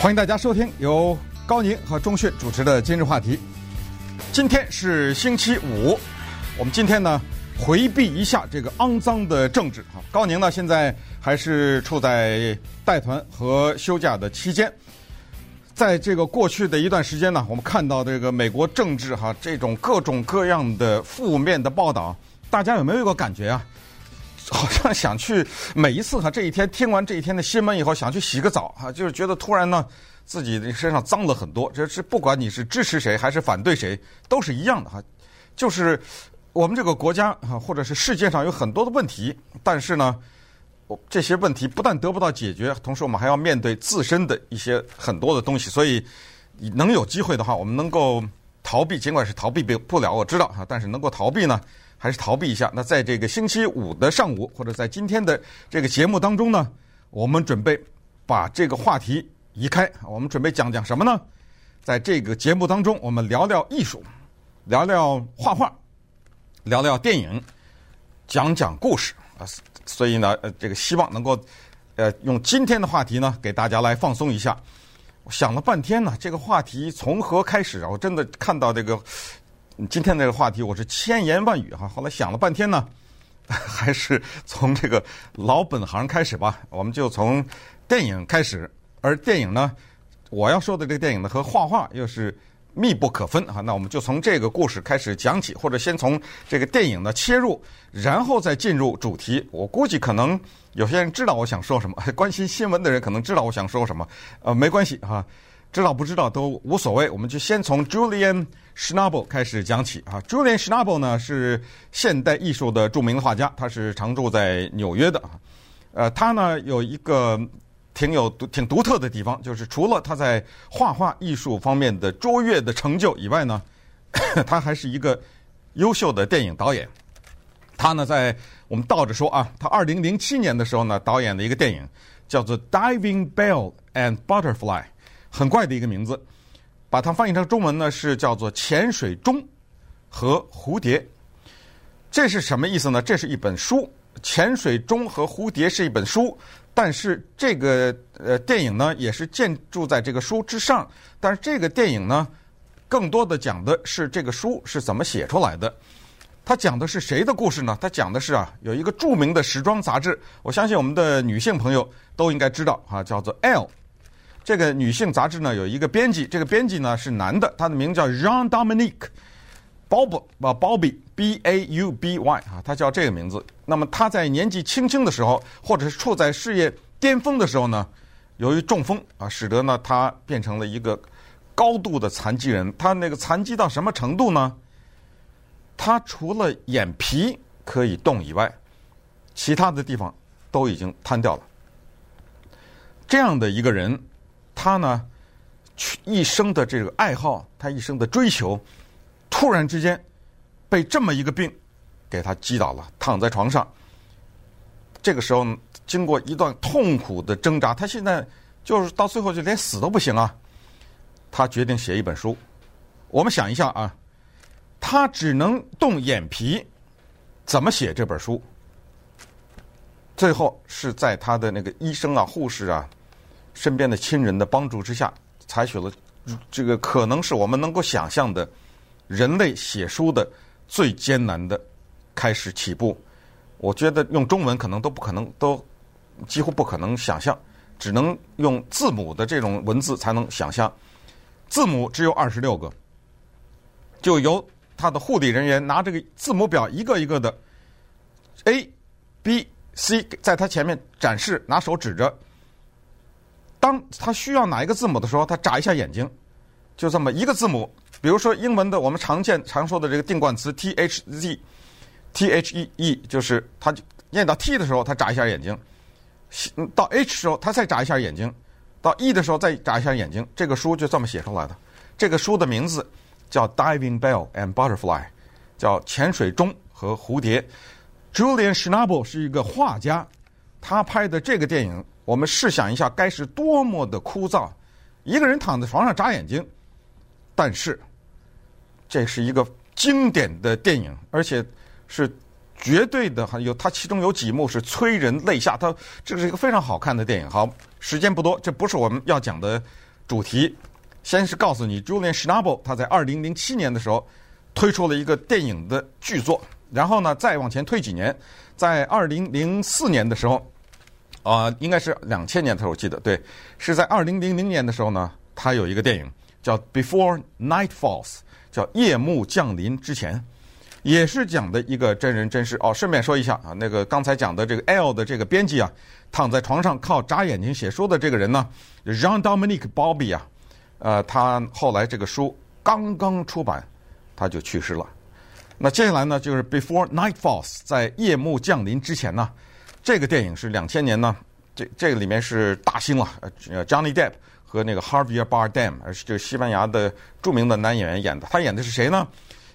欢迎大家收听由高宁和钟迅主持的今日话题。今天是星期五，我们今天呢回避一下这个肮脏的政治。哈，高宁呢现在还是处在带团和休假的期间。在这个过去的一段时间呢，我们看到这个美国政治哈这种各种各样的负面的报道，大家有没有一个感觉啊？好像想去每一次哈，这一天听完这一天的新闻以后，想去洗个澡哈，就是觉得突然呢，自己的身上脏了很多。这是不管你是支持谁还是反对谁，都是一样的哈。就是我们这个国家哈，或者是世界上有很多的问题，但是呢，我这些问题不但得不到解决，同时我们还要面对自身的一些很多的东西。所以，能有机会的话，我们能够逃避，尽管是逃避不了，我知道哈，但是能够逃避呢。还是逃避一下。那在这个星期五的上午，或者在今天的这个节目当中呢，我们准备把这个话题移开。我们准备讲讲什么呢？在这个节目当中，我们聊聊艺术，聊聊画画，聊聊电影，讲讲故事啊。所以呢，呃，这个希望能够呃用今天的话题呢，给大家来放松一下。我想了半天呢，这个话题从何开始啊？我真的看到这个。今天这个话题我是千言万语哈，后来想了半天呢，还是从这个老本行开始吧。我们就从电影开始，而电影呢，我要说的这个电影呢和画画又是密不可分哈。那我们就从这个故事开始讲起，或者先从这个电影呢切入，然后再进入主题。我估计可能有些人知道我想说什么，关心新闻的人可能知道我想说什么，呃，没关系哈。知道不知道都无所谓，我们就先从 Julian Schnabel 开始讲起啊。Julian Schnabel 呢是现代艺术的著名的画家，他是常住在纽约的啊。呃，他呢有一个挺有挺独特的地方，就是除了他在画画艺术方面的卓越的成就以外呢，他还是一个优秀的电影导演。他呢在我们倒着说啊，他二零零七年的时候呢导演了一个电影叫做《Diving Bell and Butterfly》。很怪的一个名字，把它翻译成中文呢是叫做《潜水钟和蝴蝶》。这是什么意思呢？这是一本书，《潜水钟和蝴蝶》是一本书，但是这个呃电影呢也是建筑在这个书之上。但是这个电影呢，更多的讲的是这个书是怎么写出来的。它讲的是谁的故事呢？它讲的是啊，有一个著名的时装杂志，我相信我们的女性朋友都应该知道啊，叫做《L》。这个女性杂志呢有一个编辑，这个编辑呢是男的，他的名叫 Jean-Dominique Bob 啊 Bobby B A U B Y 啊，他叫这个名字。那么他在年纪轻轻的时候，或者是处在事业巅峰的时候呢，由于中风啊，使得呢他变成了一个高度的残疾人。他那个残疾到什么程度呢？他除了眼皮可以动以外，其他的地方都已经瘫掉了。这样的一个人。他呢，一生的这个爱好，他一生的追求，突然之间被这么一个病给他击倒了，躺在床上。这个时候，经过一段痛苦的挣扎，他现在就是到最后就连死都不行啊。他决定写一本书。我们想一下啊，他只能动眼皮，怎么写这本书？最后是在他的那个医生啊、护士啊。身边的亲人的帮助之下，采取了这个可能是我们能够想象的，人类写书的最艰难的开始起步。我觉得用中文可能都不可能，都几乎不可能想象，只能用字母的这种文字才能想象。字母只有二十六个，就由他的护理人员拿这个字母表一个一个的 A、B、C 在他前面展示，拿手指着。当他需要哪一个字母的时候，他眨一下眼睛，就这么一个字母。比如说英文的我们常见常说的这个定冠词 T H Z T H E E，就是他念到 T 的时候，他眨一下眼睛；到 H 时候，他再眨一下眼睛；到 E 的时候，再眨一下眼睛。这个书就这么写出来的。这个书的名字叫《Diving Bell and Butterfly》，叫潜水钟和蝴蝶。Julian Schnabel 是一个画家，他拍的这个电影。我们试想一下，该是多么的枯燥！一个人躺在床上眨眼睛，但是这是一个经典的电影，而且是绝对的，还有它其中有几幕是催人泪下。它这是一个非常好看的电影。好，时间不多，这不是我们要讲的主题，先是告诉你，Julian Schnabel 他在二零零七年的时候推出了一个电影的剧作，然后呢，再往前推几年，在二零零四年的时候，啊、呃，应该是两千年的时候，我记得对，是在二零零零年的时候呢，他有一个电影叫《Before Night Falls》，叫夜幕降临之前。也是讲的一个真人真事哦。顺便说一下啊，那个刚才讲的这个 L 的这个编辑啊，躺在床上靠眨眼睛写书的这个人呢，Jean-Dominique Bauby 啊，呃，他后来这个书刚刚出版，他就去世了。那接下来呢，就是 Before Night Falls，在夜幕降临之前呢，这个电影是两千年呢，这这个里面是大星了，呃，Johnny Depp 和那个 Harvey Bardem，而是这个西班牙的著名的男演员演的。他演的是谁呢？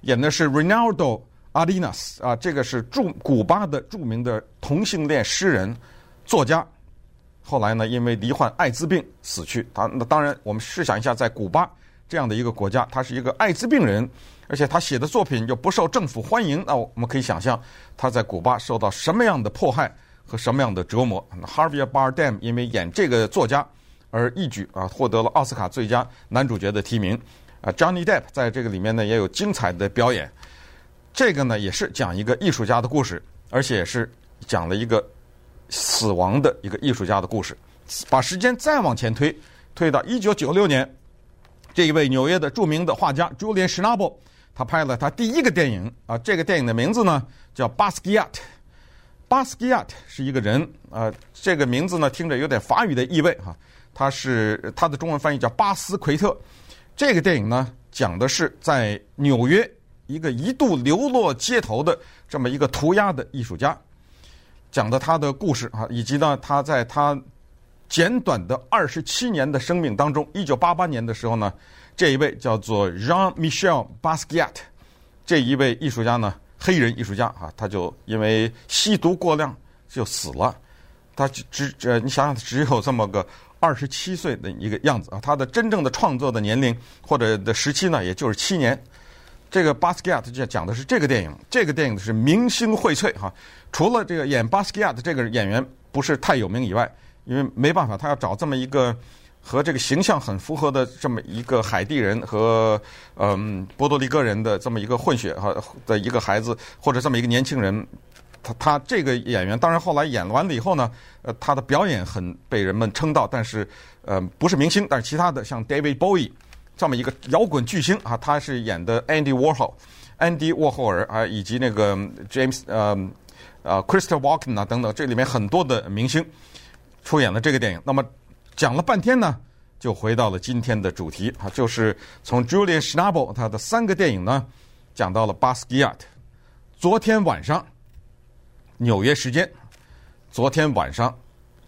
演的是 Reinaldo Arenas 啊，这个是著古巴的著名的同性恋诗人、作家，后来呢，因为罹患艾滋病死去。他那当然，我们试想一下，在古巴这样的一个国家，他是一个艾滋病人，而且他写的作品又不受政府欢迎，那我们可以想象他在古巴受到什么样的迫害和什么样的折磨。？Harvey Bar Dam 因为演这个作家而一举啊获得了奥斯卡最佳男主角的提名。啊，Johnny Depp 在这个里面呢也有精彩的表演。这个呢也是讲一个艺术家的故事，而且也是讲了一个死亡的一个艺术家的故事。把时间再往前推，推到一九九六年，这一位纽约的著名的画家 Julian Schnabel，他拍了他第一个电影啊，这个电影的名字呢叫《Basquiat》。Basquiat 是一个人啊，这个名字呢听着有点法语的意味哈，他是他的中文翻译叫巴斯奎特。这个电影呢，讲的是在纽约一个一度流落街头的这么一个涂鸦的艺术家，讲的他的故事啊，以及呢，他在他简短的二十七年的生命当中，一九八八年的时候呢，这一位叫做 Jean-Michel Basquiat 这一位艺术家呢，黑人艺术家啊，他就因为吸毒过量就死了，他只呃，你想想，只有这么个。二十七岁的一个样子啊，他的真正的创作的年龄或者的时期呢，也就是七年。这个巴斯基亚特就讲的是这个电影，这个电影是明星荟萃哈。除了这个演巴斯基亚的这个演员不是太有名以外，因为没办法，他要找这么一个和这个形象很符合的这么一个海地人和嗯波多黎各人的这么一个混血哈的一个孩子，或者这么一个年轻人。他他这个演员，当然后来演完了以后呢，呃，他的表演很被人们称道，但是呃不是明星，但是其他的像 David Bowie 这么一个摇滚巨星啊，他是演的 Andy Warhol，Andy 沃霍尔啊，以及那个 James 呃呃 Christopher Walken 啊等等，这里面很多的明星出演了这个电影。那么讲了半天呢，就回到了今天的主题啊，就是从 Julian Schnabel 他的三个电影呢，讲到了 Basquiat。昨天晚上。纽约时间，昨天晚上，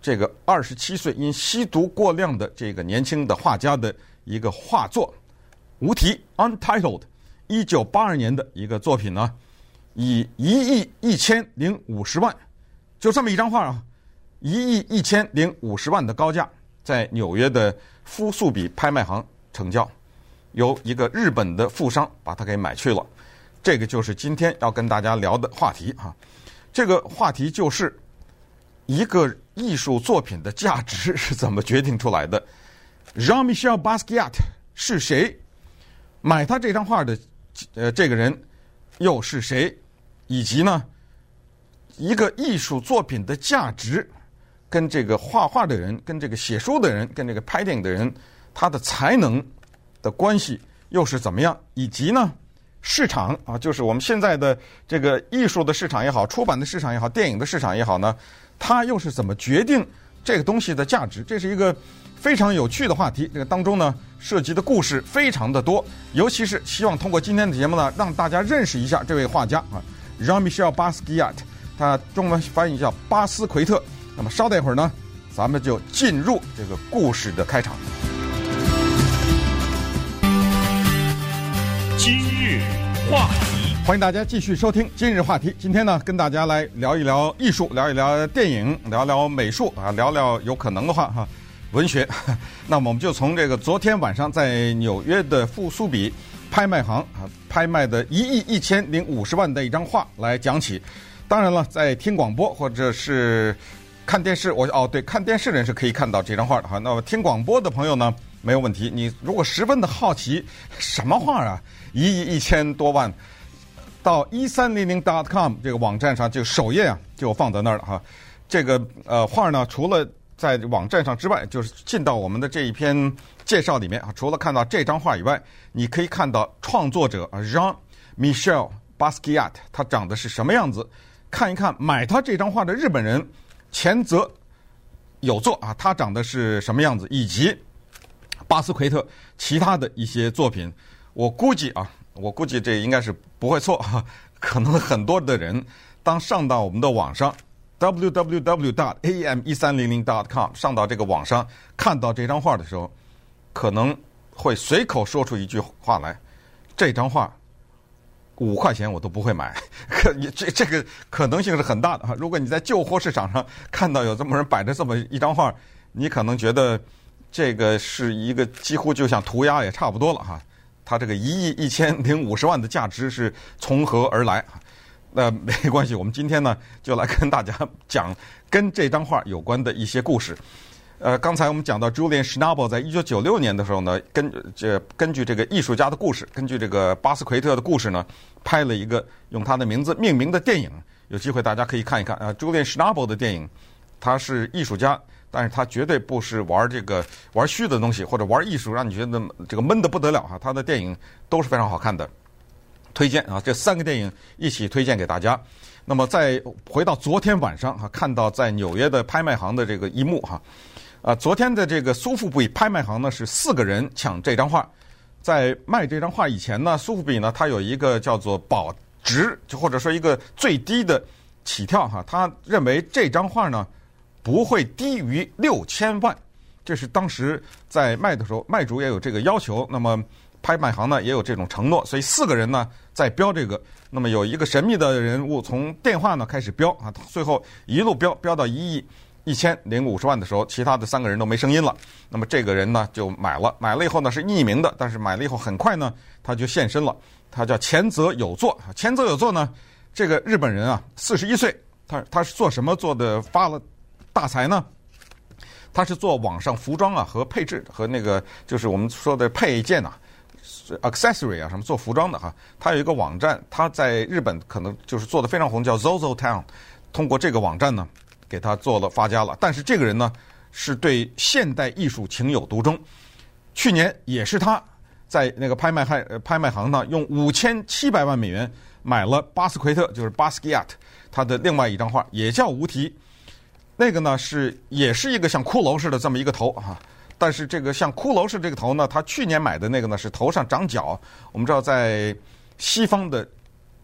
这个二十七岁因吸毒过量的这个年轻的画家的一个画作，无题 （Untitled），一九八二年的一个作品呢，以一亿一千零五十万，就这么一张画啊，一亿一千零五十万的高价，在纽约的夫素比拍卖行成交，由一个日本的富商把它给买去了。这个就是今天要跟大家聊的话题哈。这个话题就是一个艺术作品的价值是怎么决定出来的？Jean-Michel Basquiat 是谁？买他这张画的呃这个人又是谁？以及呢，一个艺术作品的价值跟这个画画的人、跟这个写书的人、跟这个拍电影的人，他的才能的关系又是怎么样？以及呢？市场啊，就是我们现在的这个艺术的市场也好，出版的市场也好，电影的市场也好呢，它又是怎么决定这个东西的价值？这是一个非常有趣的话题。这个当中呢，涉及的故事非常的多，尤其是希望通过今天的节目呢，让大家认识一下这位画家啊，Jean-Michel Basquiat，他中文翻译叫巴斯奎特。那么稍待一会儿呢，咱们就进入这个故事的开场。今日话题，欢迎大家继续收听今日话题。今天呢，跟大家来聊一聊艺术，聊一聊电影，聊聊美术啊，聊聊有可能的话哈，文学。那么我们就从这个昨天晚上在纽约的富苏比拍卖行啊拍卖的一亿一千零五十万的一张画来讲起。当然了，在听广播或者是看电视，我哦对，看电视的人是可以看到这张画的哈。那么听广播的朋友呢，没有问题。你如果十分的好奇，什么画啊？一亿一千多万，到一三零零 dot com 这个网站上就首页啊，就放在那儿了哈。这个呃画呢，除了在网站上之外，就是进到我们的这一篇介绍里面啊，除了看到这张画以外，你可以看到创作者啊 Jean-Michel Basquiat 他长得是什么样子，看一看买他这张画的日本人前泽有作啊，他长得是什么样子，以及巴斯奎特其他的一些作品。我估计啊，我估计这应该是不会错哈，可能很多的人当上到我们的网上，www. dot am 一三零零 dot .com 上到这个网上看到这张画的时候，可能会随口说出一句话来：这张画五块钱我都不会买。可你这这个可能性是很大的哈。如果你在旧货市场上看到有这么人摆着这么一张画，你可能觉得这个是一个几乎就像涂鸦也差不多了哈。它这个一亿一千零五十万的价值是从何而来？那没关系，我们今天呢就来跟大家讲跟这张画有关的一些故事。呃，刚才我们讲到 Julian Schnabel 在一九九六年的时候呢，根这根据这个艺术家的故事，根据这个巴斯奎特的故事呢，拍了一个用他的名字命名的电影。有机会大家可以看一看啊，Julian Schnabel 的电影，他是艺术家。但是他绝对不是玩这个玩虚的东西，或者玩艺术，让你觉得这个闷得不得了哈。他的电影都是非常好看的，推荐啊！这三个电影一起推荐给大家。那么再回到昨天晚上哈，看到在纽约的拍卖行的这个一幕哈，啊昨天的这个苏富比拍卖行呢是四个人抢这张画，在卖这张画以前呢，苏富比呢他有一个叫做保值，就或者说一个最低的起跳哈，他认为这张画呢。不会低于六千万，这是当时在卖的时候，卖主也有这个要求。那么拍卖行呢也有这种承诺，所以四个人呢在标这个。那么有一个神秘的人物从电话呢开始标啊，最后一路标标到一亿一千零五十万的时候，其他的三个人都没声音了。那么这个人呢就买了，买了以后呢是匿名的，但是买了以后很快呢他就现身了。他叫前泽友作，前泽友作呢这个日本人啊四十一岁，他他是做什么做的发了。大财呢，他是做网上服装啊和配置和那个就是我们说的配件呐，accessory 啊什么做服装的哈。他有一个网站，他在日本可能就是做的非常红，叫 Zozo Town。通过这个网站呢，给他做了发家了。但是这个人呢，是对现代艺术情有独钟。去年也是他在那个拍卖行拍卖行呢，用五千七百万美元买了巴斯奎特，就是 Basquiat 他的另外一张画，也叫无题。那个呢是也是一个像骷髅似的这么一个头啊，但是这个像骷髅似的这个头呢，他去年买的那个呢是头上长角。我们知道在西方的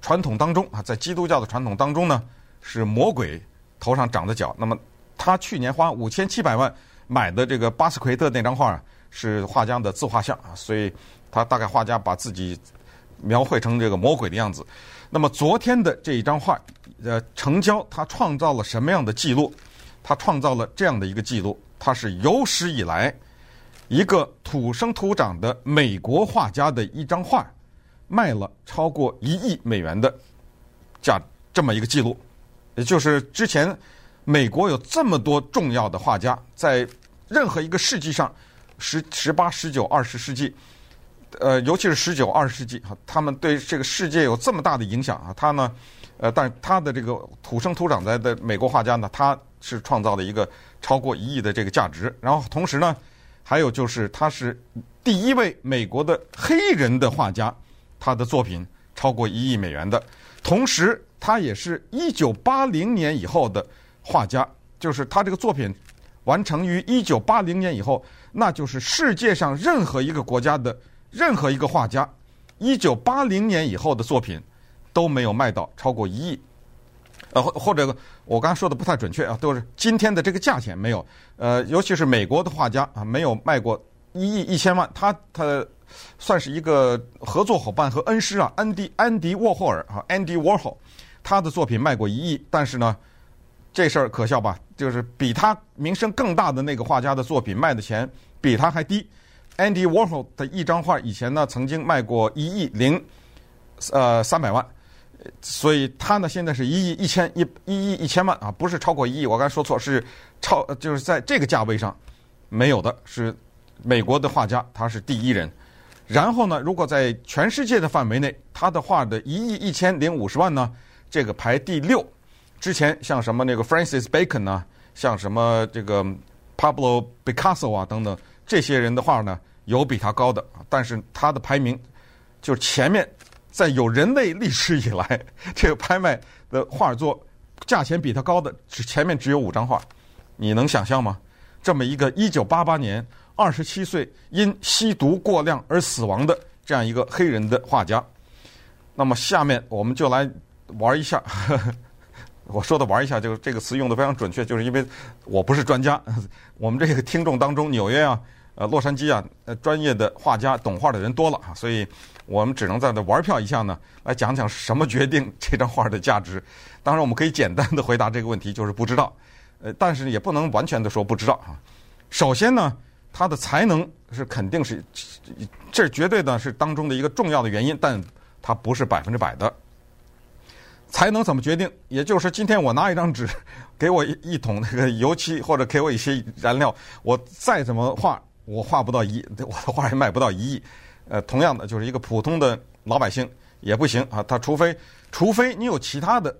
传统当中啊，在基督教的传统当中呢是魔鬼头上长的角。那么他去年花五千七百万买的这个巴斯奎特那张画啊，是画家的自画像啊，所以他大概画家把自己描绘成这个魔鬼的样子。那么昨天的这一张画，呃，成交他创造了什么样的记录？他创造了这样的一个记录，他是有史以来一个土生土长的美国画家的一张画卖了超过一亿美元的价这么一个记录，也就是之前美国有这么多重要的画家，在任何一个世纪上，十十八、十九、二十世纪，呃，尤其是十九、二十世纪，哈，他们对这个世界有这么大的影响啊，他呢，呃，但他的这个土生土长在的美国画家呢，他。是创造了一个超过一亿的这个价值，然后同时呢，还有就是他是第一位美国的黑人的画家，他的作品超过一亿美元的，同时他也是一九八零年以后的画家，就是他这个作品完成于一九八零年以后，那就是世界上任何一个国家的任何一个画家，一九八零年以后的作品都没有卖到超过一亿。呃，或或者我刚才说的不太准确啊，都是今天的这个价钱没有。呃，尤其是美国的画家啊，没有卖过一亿一千万。他他算是一个合作伙伴和恩师啊，安迪安迪沃霍尔啊，Andy Warhol，他的作品卖过一亿，但是呢，这事儿可笑吧？就是比他名声更大的那个画家的作品卖的钱比他还低。Andy Warhol 的一张画以前呢，曾经卖过一亿零呃三百万。所以他呢，现在是一亿一千一一亿一千万啊，不是超过一亿。我刚才说错，是超，就是在这个价位上没有的，是美国的画家，他是第一人。然后呢，如果在全世界的范围内，他的画的一亿一千零五十万呢，这个排第六。之前像什么那个 Francis Bacon 啊，像什么这个 Pablo Picasso 啊等等这些人的画呢，有比他高的，但是他的排名就前面，在有人类历史以来，这个拍卖的画作价钱比他高的，只前面只有五张画，你能想象吗？这么一个一九八八年二十七岁因吸毒过量而死亡的这样一个黑人的画家，那么下面我们就来玩一下。呵 呵我说的玩一下，就是这个词用的非常准确，就是因为我不是专家。我们这个听众当中，纽约啊、呃洛杉矶啊，呃专业的画家、懂画的人多了啊，所以我们只能在这玩票一下呢，来讲讲什么决定这张画的价值。当然，我们可以简单的回答这个问题，就是不知道。呃，但是也不能完全的说不知道啊。首先呢，他的才能是肯定是，这绝对的是当中的一个重要的原因，但他不是百分之百的。才能怎么决定？也就是，今天我拿一张纸，给我一一桶那个油漆，或者给我一些燃料，我再怎么画，我画不到一，我的画也卖不到一亿。呃，同样的，就是一个普通的老百姓也不行啊。他除非，除非你有其他的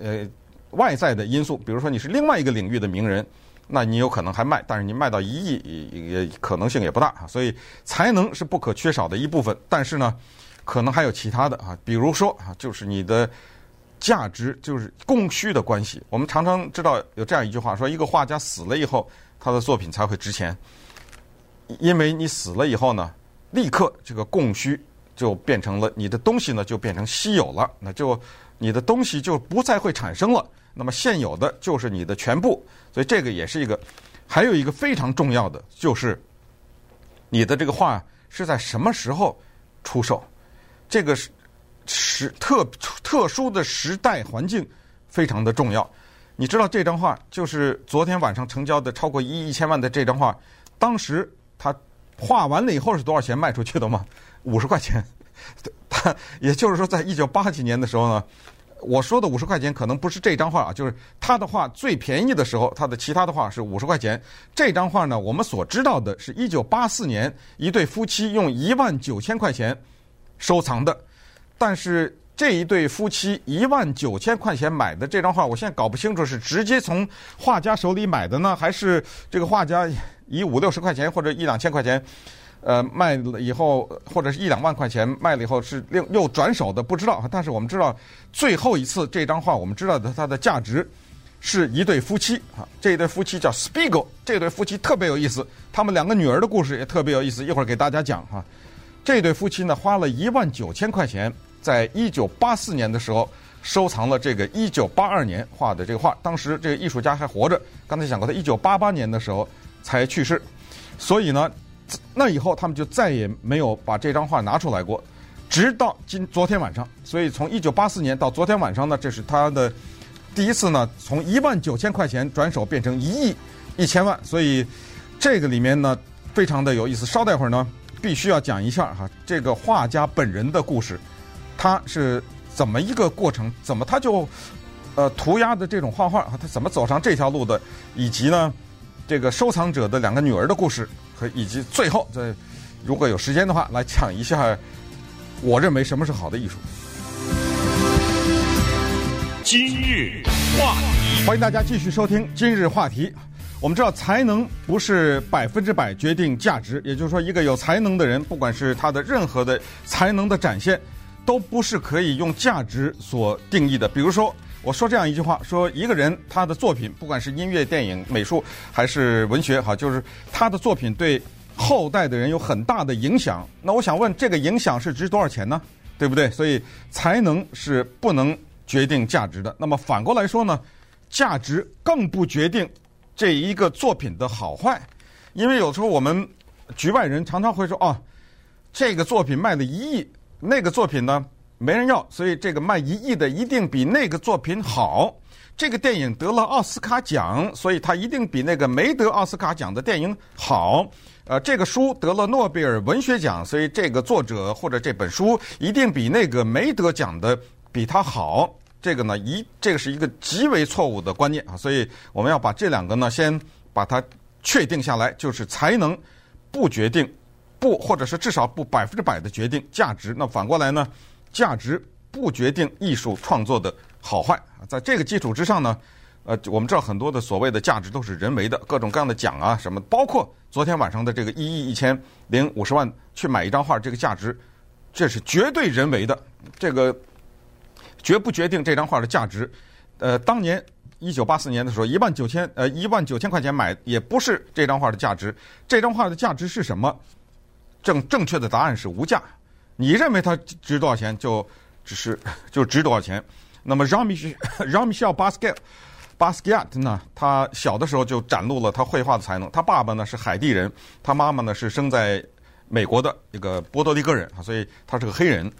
呃外在的因素，比如说你是另外一个领域的名人，那你有可能还卖，但是你卖到一亿也可能性也不大啊。所以才能是不可缺少的一部分，但是呢，可能还有其他的啊，比如说啊，就是你的。价值就是供需的关系。我们常常知道有这样一句话，说一个画家死了以后，他的作品才会值钱。因为你死了以后呢，立刻这个供需就变成了你的东西呢就变成稀有了，那就你的东西就不再会产生了。那么现有的就是你的全部，所以这个也是一个。还有一个非常重要的就是，你的这个画是在什么时候出售，这个是。时特特殊的时代环境非常的重要。你知道这张画就是昨天晚上成交的超过一亿一千万的这张画，当时他画完了以后是多少钱卖出去的吗？五十块钱。他 也就是说，在一九八几年的时候呢，我说的五十块钱可能不是这张画啊，就是他的画最便宜的时候，他的其他的画是五十块钱。这张画呢，我们所知道的是一九八四年一对夫妻用一万九千块钱收藏的。但是这一对夫妻一万九千块钱买的这张画，我现在搞不清楚是直接从画家手里买的呢，还是这个画家以五六十块钱或者一两千块钱，呃，卖了以后，或者是一两万块钱卖了以后是另又转手的，不知道。但是我们知道最后一次这张画，我们知道的它的价值是一对夫妻啊，这一对夫妻叫 Spiegel，这对夫妻特别有意思，他们两个女儿的故事也特别有意思，一会儿给大家讲哈。这对夫妻呢，花了一万九千块钱。在一九八四年的时候，收藏了这个一九八二年画的这个画。当时这个艺术家还活着，刚才讲过，他一九八八年的时候才去世。所以呢，那以后他们就再也没有把这张画拿出来过，直到今昨天晚上。所以从一九八四年到昨天晚上呢，这是他的第一次呢，从一万九千块钱转手变成一亿一千万。所以这个里面呢，非常的有意思。稍待会儿呢，必须要讲一下哈，这个画家本人的故事。他是怎么一个过程？怎么他就呃涂鸦的这种画画？他怎么走上这条路的？以及呢，这个收藏者的两个女儿的故事，和以及最后，这如果有时间的话，来讲一下，我认为什么是好的艺术。今日话题，欢迎大家继续收听今日话题。我们知道，才能不是百分之百决定价值，也就是说，一个有才能的人，不管是他的任何的才能的展现。都不是可以用价值所定义的。比如说，我说这样一句话：说一个人他的作品，不管是音乐、电影、美术还是文学，哈，就是他的作品对后代的人有很大的影响。那我想问，这个影响是值多少钱呢？对不对？所以才能是不能决定价值的。那么反过来说呢，价值更不决定这一个作品的好坏，因为有时候我们局外人常常会说：哦，这个作品卖了一亿。那个作品呢，没人要，所以这个卖一亿的一定比那个作品好。这个电影得了奥斯卡奖，所以它一定比那个没得奥斯卡奖的电影好。呃，这个书得了诺贝尔文学奖，所以这个作者或者这本书一定比那个没得奖的比它好。这个呢，一这个是一个极为错误的观念啊，所以我们要把这两个呢，先把它确定下来，就是才能不决定，不或者是至少不百分之百的决定价值。那反过来呢，价值不决定艺术创作的好坏。在这个基础之上呢，呃，我们知道很多的所谓的价值都是人为的，各种各样的奖啊什么，包括昨天晚上的这个一亿一千零五十万去买一张画，这个价值，这是绝对人为的，这个绝不决定这张画的价值。呃，当年。一九八四年的时候，一万九千呃一万九千块钱买，也不是这张画的价值。这张画的价值是什么？正正确的答案是无价。你认为它值多少钱，就只是 就值多少钱。那么 Jean-Michel Jean-Michel Basquiat Basquiat 呢？他小的时候就展露了他绘画的才能。他爸爸呢是海地人，他妈妈呢是生在美国的一个波多黎各人啊，所以他是个黑人。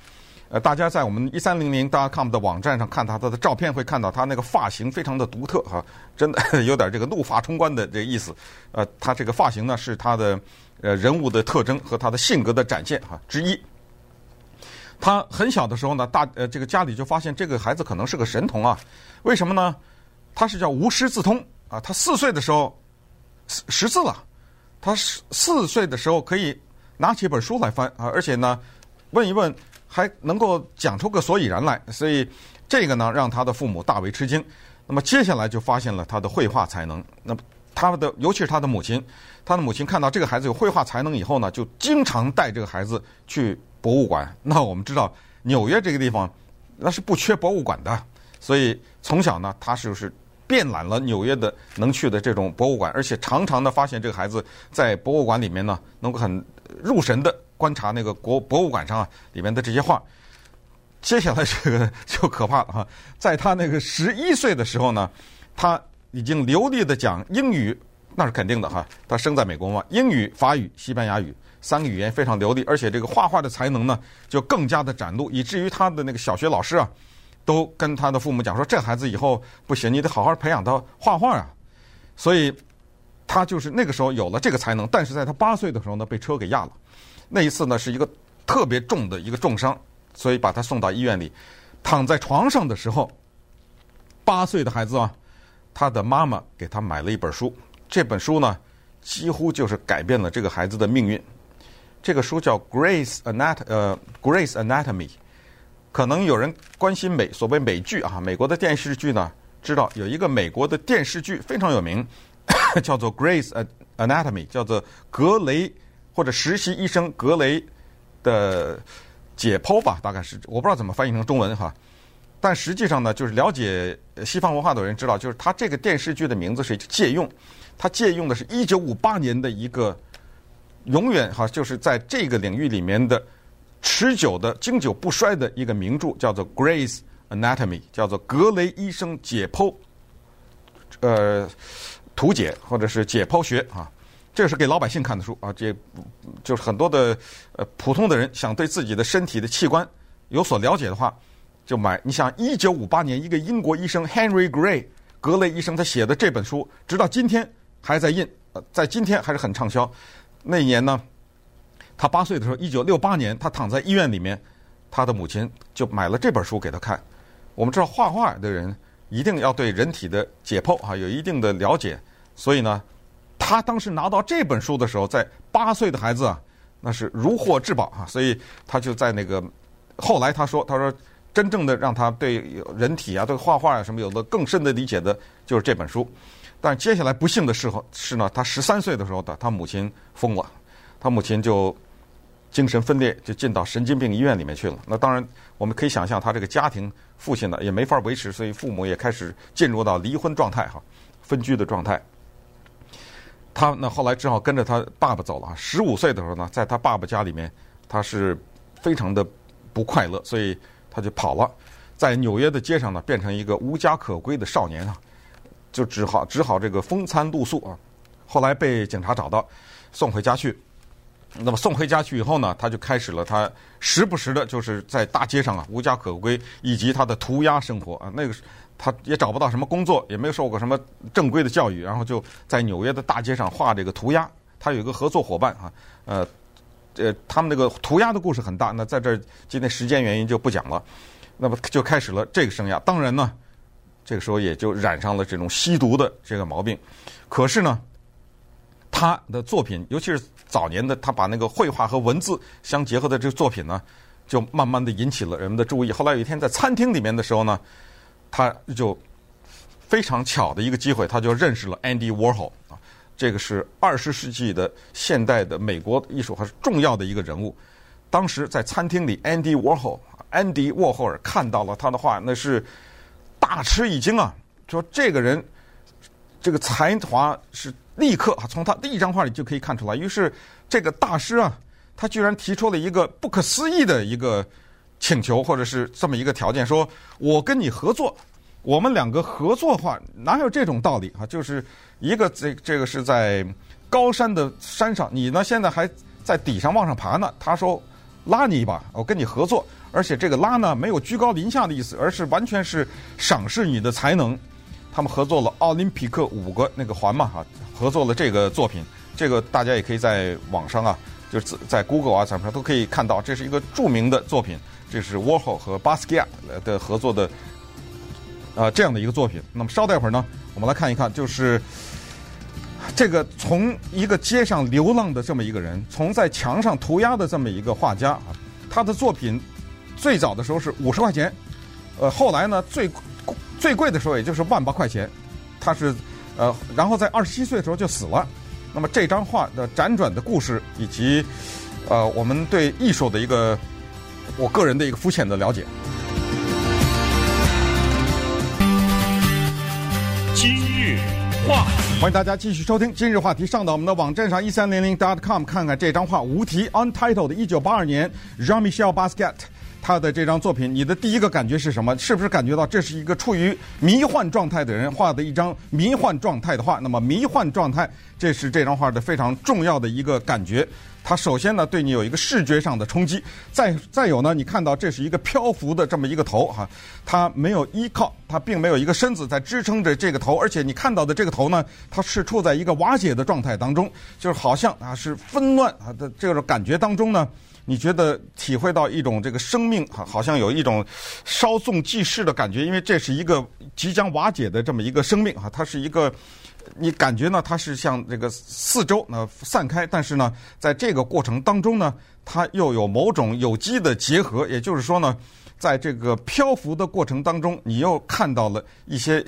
呃，大家在我们一三零零 .com 的网站上看他他的照片，会看到他那个发型非常的独特哈，真的 有点这个怒发冲冠的这个意思。呃，他这个发型呢是他的呃人物的特征和他的性格的展现哈之一。他很小的时候呢，大呃这个家里就发现这个孩子可能是个神童啊，为什么呢？他是叫无师自通啊，他四岁的时候识字了，他四四岁的时候可以拿起一本书来翻啊，而且呢问一问。还能够讲出个所以然来，所以这个呢让他的父母大为吃惊。那么接下来就发现了他的绘画才能。那么他的尤其是他的母亲，他的母亲看到这个孩子有绘画才能以后呢，就经常带这个孩子去博物馆。那我们知道纽约这个地方那是不缺博物馆的，所以从小呢他就是遍览了纽约的能去的这种博物馆，而且常常的发现这个孩子在博物馆里面呢能够很入神的。观察那个国博物馆上啊里面的这些画，接下来这个就可怕了哈。在他那个十一岁的时候呢，他已经流利的讲英语，那是肯定的哈。他生在美国嘛，英语、法语、西班牙语三个语言非常流利，而且这个画画的才能呢就更加的展露，以至于他的那个小学老师啊都跟他的父母讲说，这孩子以后不行，你得好好培养他画画啊。所以他就是那个时候有了这个才能，但是在他八岁的时候呢，被车给压了。那一次呢，是一个特别重的一个重伤，所以把他送到医院里。躺在床上的时候，八岁的孩子啊，他的妈妈给他买了一本书。这本书呢，几乎就是改变了这个孩子的命运。这个书叫《Grace Anat》呃，《Grace Anatomy》。可能有人关心美所谓美剧啊，美国的电视剧呢，知道有一个美国的电视剧非常有名，叫做《Grace Anatomy》，叫做格雷。或者实习医生格雷的解剖吧，大概是我不知道怎么翻译成中文哈。但实际上呢，就是了解西方文化的人知道，就是他这个电视剧的名字是借用，他借用的是一九五八年的一个永远哈，就是在这个领域里面的持久的经久不衰的一个名著，叫做《Gray's Anatomy》，叫做格雷医生解剖，呃，图解或者是解剖学啊。这是给老百姓看的书啊，这就是很多的呃普通的人想对自己的身体的器官有所了解的话，就买。你想一九五八年一个英国医生 Henry Gray 格雷医生他写的这本书，直到今天还在印，呃在今天还是很畅销。那一年呢，他八岁的时候，一九六八年，他躺在医院里面，他的母亲就买了这本书给他看。我们知道画画的人一定要对人体的解剖啊有一定的了解，所以呢。他当时拿到这本书的时候，在八岁的孩子啊，那是如获至宝啊，所以他就在那个后来他说，他说真正的让他对人体啊、对画画啊什么有了更深的理解的，就是这本书。但接下来不幸的时候是呢，他十三岁的时候的，他母亲疯了，他母亲就精神分裂，就进到神经病医院里面去了。那当然我们可以想象，他这个家庭父亲呢也没法维持，所以父母也开始进入到离婚状态哈，分居的状态。他呢，后来只好跟着他爸爸走了。十五岁的时候呢，在他爸爸家里面，他是非常的不快乐，所以他就跑了，在纽约的街上呢，变成一个无家可归的少年啊，就只好只好这个风餐露宿啊。后来被警察找到，送回家去。那么送回家去以后呢，他就开始了他时不时的，就是在大街上啊无家可归，以及他的涂鸦生活啊。那个他也找不到什么工作，也没有受过什么正规的教育，然后就在纽约的大街上画这个涂鸦。他有一个合作伙伴啊，呃，呃，他们那个涂鸦的故事很大，那在这今天时间原因就不讲了。那么就开始了这个生涯。当然呢，这个时候也就染上了这种吸毒的这个毛病。可是呢，他的作品，尤其是。早年的他把那个绘画和文字相结合的这个作品呢，就慢慢的引起了人们的注意。后来有一天在餐厅里面的时候呢，他就非常巧的一个机会，他就认识了 Andy Warhol 啊，这个是二十世纪的现代的美国艺术还是重要的一个人物。当时在餐厅里，Andy Warhol，安迪沃霍尔看到了他的画，那是大吃一惊啊！说这个人这个才华是立刻啊，从他第一张画里就可以看出来。于是这个大师啊，他居然提出了一个不可思议的一个请求，或者是这么一个条件：说我跟你合作，我们两个合作画，哪有这种道理啊？就是一个这这个是在高山的山上，你呢现在还在底上往上爬呢。他说拉你一把，我跟你合作。而且这个拉呢，没有居高临下的意思，而是完全是赏识你的才能。他们合作了奥林匹克五个那个环嘛，哈，合作了这个作品。这个大家也可以在网上啊，就是在 Google 啊上都可以看到，这是一个著名的作品。这是 Warhol 和 Basquiat 的合作的，啊、呃，这样的一个作品。那么稍待会儿呢，我们来看一看，就是这个从一个街上流浪的这么一个人，从在墙上涂鸦的这么一个画家啊，他的作品。最早的时候是五十块钱，呃，后来呢，最最贵的时候也就是万八块钱，他是呃，然后在二十七岁的时候就死了。那么这张画的辗转的故事，以及呃，我们对艺术的一个我个人的一个肤浅的了解。今日话，欢迎大家继续收听今日话题，上到我们的网站上一三零零 dot com 看看这张画，无题 Untitled，的一九八二年，Rami Shell Basquiat。他的这张作品，你的第一个感觉是什么？是不是感觉到这是一个处于迷幻状态的人画的一张迷幻状态的画？那么迷幻状态，这是这张画的非常重要的一个感觉。它首先呢，对你有一个视觉上的冲击。再再有呢，你看到这是一个漂浮的这么一个头哈，它没有依靠，它并没有一个身子在支撑着这个头，而且你看到的这个头呢，它是处在一个瓦解的状态当中，就是好像啊是纷乱啊的这种感觉当中呢。你觉得体会到一种这个生命哈，好像有一种稍纵即逝的感觉，因为这是一个即将瓦解的这么一个生命哈，它是一个，你感觉呢，它是向这个四周呢散开，但是呢，在这个过程当中呢，它又有某种有机的结合，也就是说呢，在这个漂浮的过程当中，你又看到了一些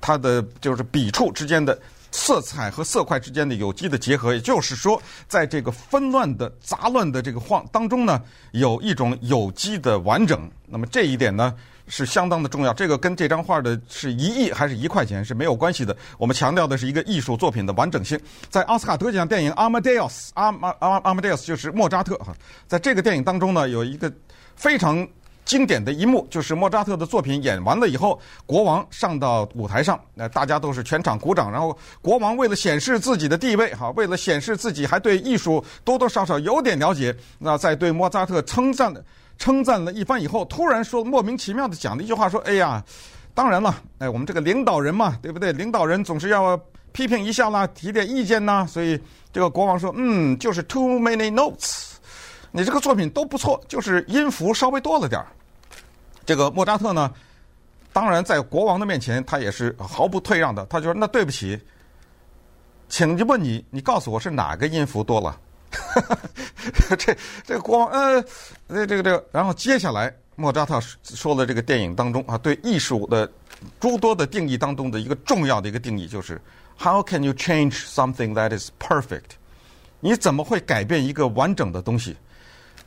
它的就是笔触之间的。色彩和色块之间的有机的结合，也就是说，在这个纷乱的杂乱的这个画当中呢，有一种有机的完整。那么这一点呢，是相当的重要。这个跟这张画的是一亿还是一块钱是没有关系的。我们强调的是一个艺术作品的完整性。在奥斯卡得奖电影《阿马戴奥斯》，阿马阿阿马戴奥斯就是莫扎特哈，在这个电影当中呢，有一个非常。经典的一幕就是莫扎特的作品演完了以后，国王上到舞台上，那大家都是全场鼓掌。然后国王为了显示自己的地位，哈，为了显示自己还对艺术多多少少有点了解，那在对莫扎特称赞的称赞了一番以后，突然说莫名其妙的讲了一句话，说：“哎呀，当然了，哎，我们这个领导人嘛，对不对？领导人总是要批评一下啦，提点意见呐。所以这个国王说，嗯，就是 too many notes。”你这个作品都不错，就是音符稍微多了点儿。这个莫扎特呢，当然在国王的面前，他也是毫不退让的。他就说：“那对不起，请就问你，你告诉我是哪个音符多了？” 这这个国王，呃，这这个这个，然后接下来莫扎特说的这个电影当中啊，对艺术的诸多的定义当中的一个重要的一个定义，就是 “How can you change something that is perfect？” 你怎么会改变一个完整的东西？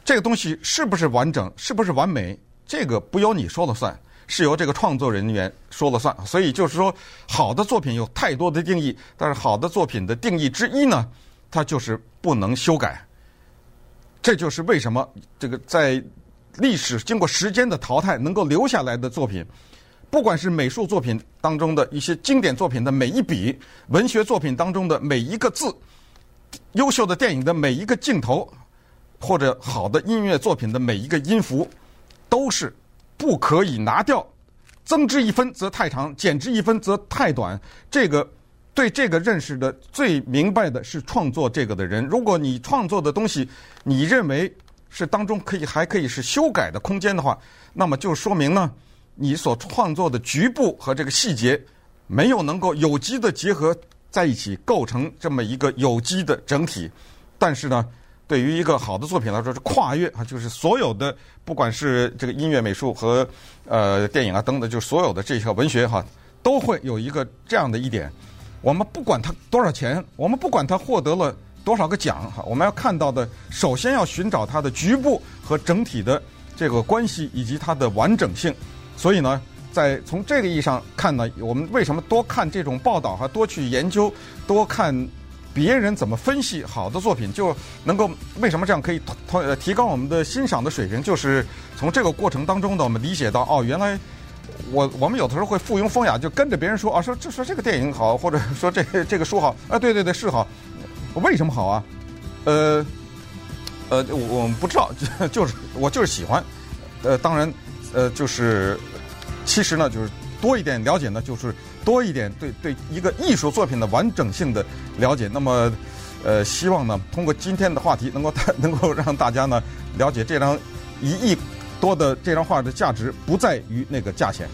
这个东西是不是完整，是不是完美？这个不由你说了算，是由这个创作人员说了算。所以就是说，好的作品有太多的定义，但是好的作品的定义之一呢，它就是不能修改。这就是为什么这个在历史经过时间的淘汰能够留下来的作品，不管是美术作品当中的一些经典作品的每一笔，文学作品当中的每一个字，优秀的电影的每一个镜头。或者好的音乐作品的每一个音符，都是不可以拿掉，增之一分则太长，减之一分则太短。这个对这个认识的最明白的是创作这个的人。如果你创作的东西，你认为是当中可以还可以是修改的空间的话，那么就说明呢，你所创作的局部和这个细节没有能够有机的结合在一起，构成这么一个有机的整体。但是呢，对于一个好的作品来说，是跨越啊，就是所有的，不管是这个音乐、美术和呃电影啊等等，就所有的这些文学哈，都会有一个这样的一点。我们不管他多少钱，我们不管他获得了多少个奖哈，我们要看到的，首先要寻找它的局部和整体的这个关系以及它的完整性。所以呢，在从这个意义上看呢，我们为什么多看这种报道哈，多去研究，多看别人怎么分析好的作品，就能够为什么这样可以提高我们的欣赏的水平？就是从这个过程当中呢，我们理解到哦，原来。我我们有的时候会附庸风雅，就跟着别人说啊，说这说这个电影好，或者说这这个书好啊，对对对是好，为什么好啊？呃呃，我我们不知道，就是我就是喜欢。呃，当然，呃，就是其实呢，就是多一点了解呢，就是多一点对对一个艺术作品的完整性的了解。那么，呃，希望呢，通过今天的话题，能够 能够让大家呢了解这张一亿。多的这张画的价值不在于那个价钱。